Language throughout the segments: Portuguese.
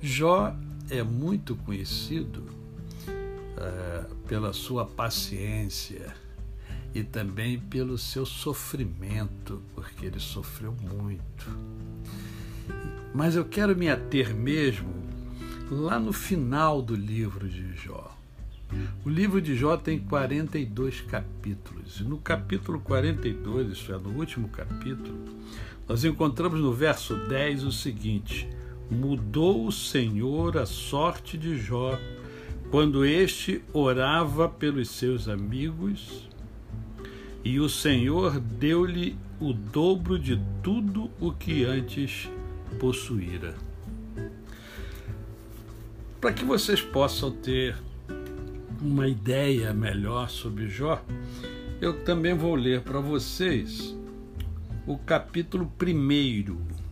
Jó é muito conhecido é, pela sua paciência e também pelo seu sofrimento, porque ele sofreu muito. Mas eu quero me ater mesmo lá no final do livro de Jó. O livro de Jó tem 42 capítulos. E no capítulo 42, isto é, no último capítulo, nós encontramos no verso 10 o seguinte: Mudou o Senhor a sorte de Jó quando este orava pelos seus amigos, e o Senhor deu-lhe o dobro de tudo o que antes possuíra. Para que vocês possam ter uma ideia melhor sobre Jó, eu também vou ler para vocês o capítulo 1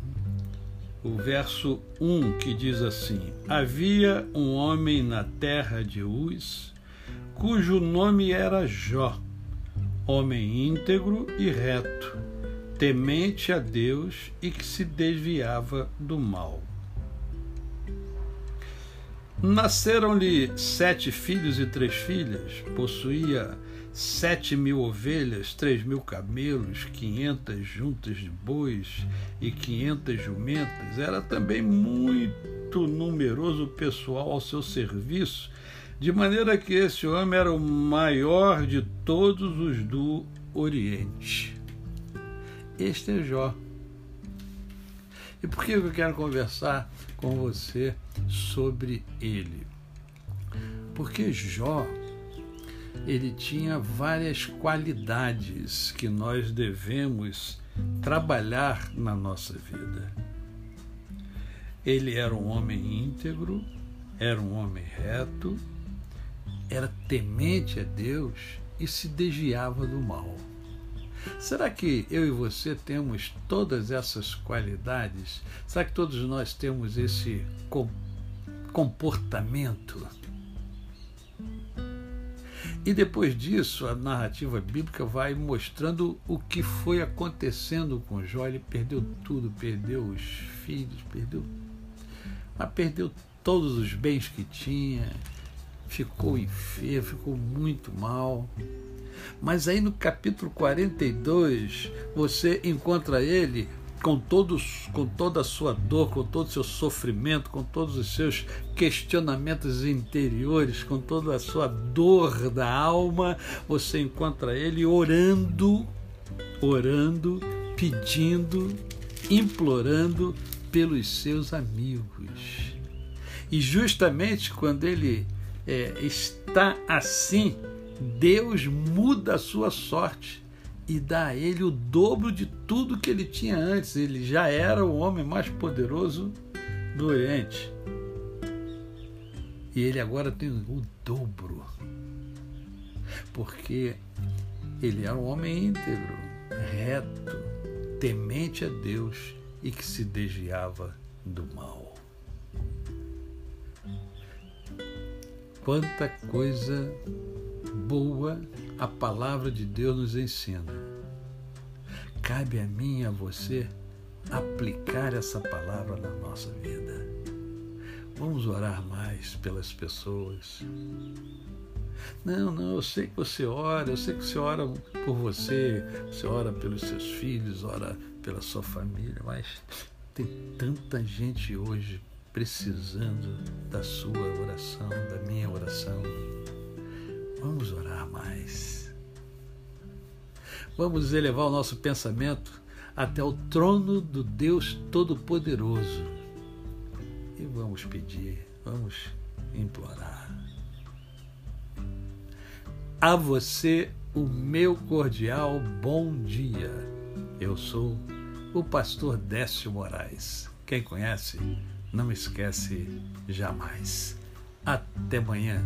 o verso 1 que diz assim: Havia um homem na terra de Uz, cujo nome era Jó, homem íntegro e reto, temente a Deus e que se desviava do mal. Nasceram-lhe sete filhos e três filhas, possuía sete mil ovelhas, três mil camelos, quinhentas juntas de bois e quinhentas jumentas. Era também muito numeroso pessoal ao seu serviço, de maneira que esse homem era o maior de todos os do Oriente. Este é Jó. E por que eu quero conversar com você sobre ele? Porque Jó ele tinha várias qualidades que nós devemos trabalhar na nossa vida. Ele era um homem íntegro, era um homem reto, era temente a Deus e se desviava do mal. Será que eu e você temos todas essas qualidades? Será que todos nós temos esse comportamento? E depois disso, a narrativa bíblica vai mostrando o que foi acontecendo com Jó. Ele perdeu tudo, perdeu os filhos, perdeu. Mas perdeu todos os bens que tinha, ficou enfermo, ficou muito mal. Mas aí no capítulo 42, você encontra ele com, todos, com toda a sua dor, com todo o seu sofrimento, com todos os seus questionamentos interiores, com toda a sua dor da alma, você encontra ele orando, orando, pedindo, implorando pelos seus amigos. E justamente quando ele é, está assim, Deus muda a sua sorte e dá a ele o dobro de tudo que ele tinha antes. Ele já era o homem mais poderoso do Oriente. E ele agora tem o dobro. Porque ele era um homem íntegro, reto, temente a Deus e que se desviava do mal. Quanta coisa boa a palavra de Deus nos ensina. Cabe a mim e a você aplicar essa palavra na nossa vida. Vamos orar mais pelas pessoas. Não, não, eu sei que você ora, eu sei que você ora por você, você ora pelos seus filhos, ora pela sua família, mas tem tanta gente hoje precisando da sua oração, da minha oração. Vamos orar mais. Vamos elevar o nosso pensamento até o trono do Deus Todo-Poderoso. E vamos pedir, vamos implorar. A você o meu cordial bom dia. Eu sou o pastor Décio Moraes. Quem conhece, não esquece jamais. Até amanhã.